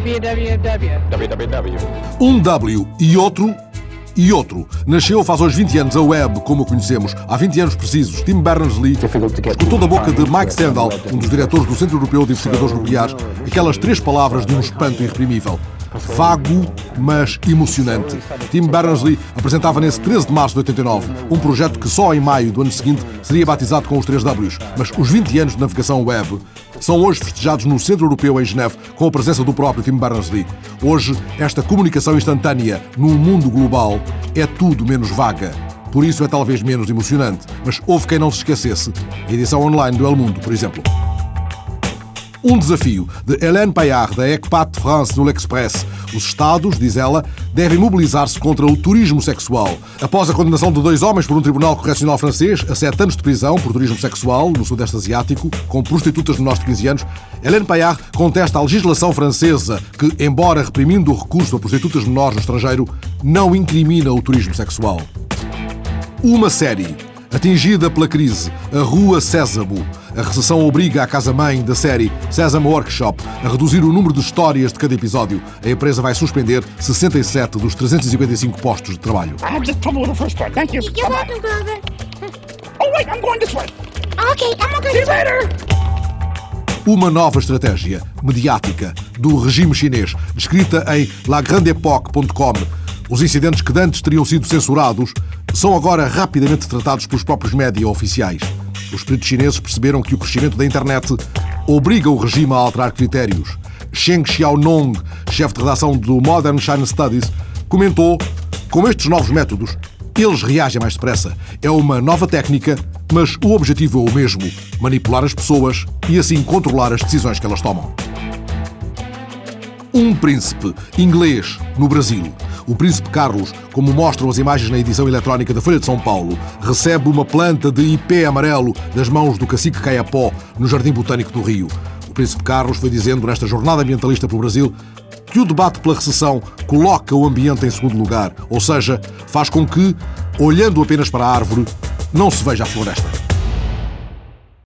www. Um W e outro e outro. Nasceu faz hoje 20 anos a web, como a conhecemos. Há 20 anos precisos, Tim Berners-Lee escutou da boca de Mike Stendhal, um dos diretores do Centro Europeu de Investigadores Nucleares, aquelas três palavras de um espanto irreprimível. Vago, mas emocionante. Tim Berners-Lee apresentava nesse 13 de março de 89 um projeto que só em maio do ano seguinte seria batizado com os 3 Ws. Mas os 20 anos de navegação web são hoje festejados no Centro Europeu em Geneve com a presença do próprio Tim Berners-Lee. Hoje, esta comunicação instantânea num mundo global é tudo menos vaga. Por isso é talvez menos emocionante. Mas houve quem não se esquecesse. A edição online do El Mundo, por exemplo. Um desafio de Hélène Payard, da ECPAT de France no L'Express. Os Estados, diz ela, devem mobilizar-se contra o turismo sexual. Após a condenação de dois homens por um tribunal correcional francês a sete anos de prisão por turismo sexual no Sudeste Asiático, com prostitutas menores de 15 anos, Hélène Payard contesta a legislação francesa que, embora reprimindo o recurso a prostitutas menores no estrangeiro, não incrimina o turismo sexual. Uma série Atingida pela crise, a Rua Sésamo. A recessão obriga a casa-mãe da série Sésamo Workshop a reduzir o número de histórias de cada episódio. A empresa vai suspender 67 dos 355 postos de trabalho. I had just trouble with the first one. Thank you. You're welcome, brother. Oh, wait, I'm going this way. Okay, I'm gonna See you later. Uma nova estratégia mediática do regime chinês, descrita em lagrandepoque.com. Os incidentes que antes teriam sido censurados são agora rapidamente tratados pelos próprios média oficiais. Os peritos chineses perceberam que o crescimento da internet obriga o regime a alterar critérios. Sheng Xiaonong, chefe de redação do Modern China Studies, comentou: com estes novos métodos, eles reagem mais depressa. É uma nova técnica, mas o objetivo é o mesmo: manipular as pessoas e assim controlar as decisões que elas tomam. Um príncipe inglês no Brasil. O príncipe Carlos, como mostram as imagens na edição eletrónica da Folha de São Paulo, recebe uma planta de ipê amarelo das mãos do cacique Caiapó no Jardim Botânico do Rio. O príncipe Carlos foi dizendo nesta jornada ambientalista pelo Brasil que o debate pela recessão coloca o ambiente em segundo lugar, ou seja, faz com que, olhando apenas para a árvore, não se veja a floresta.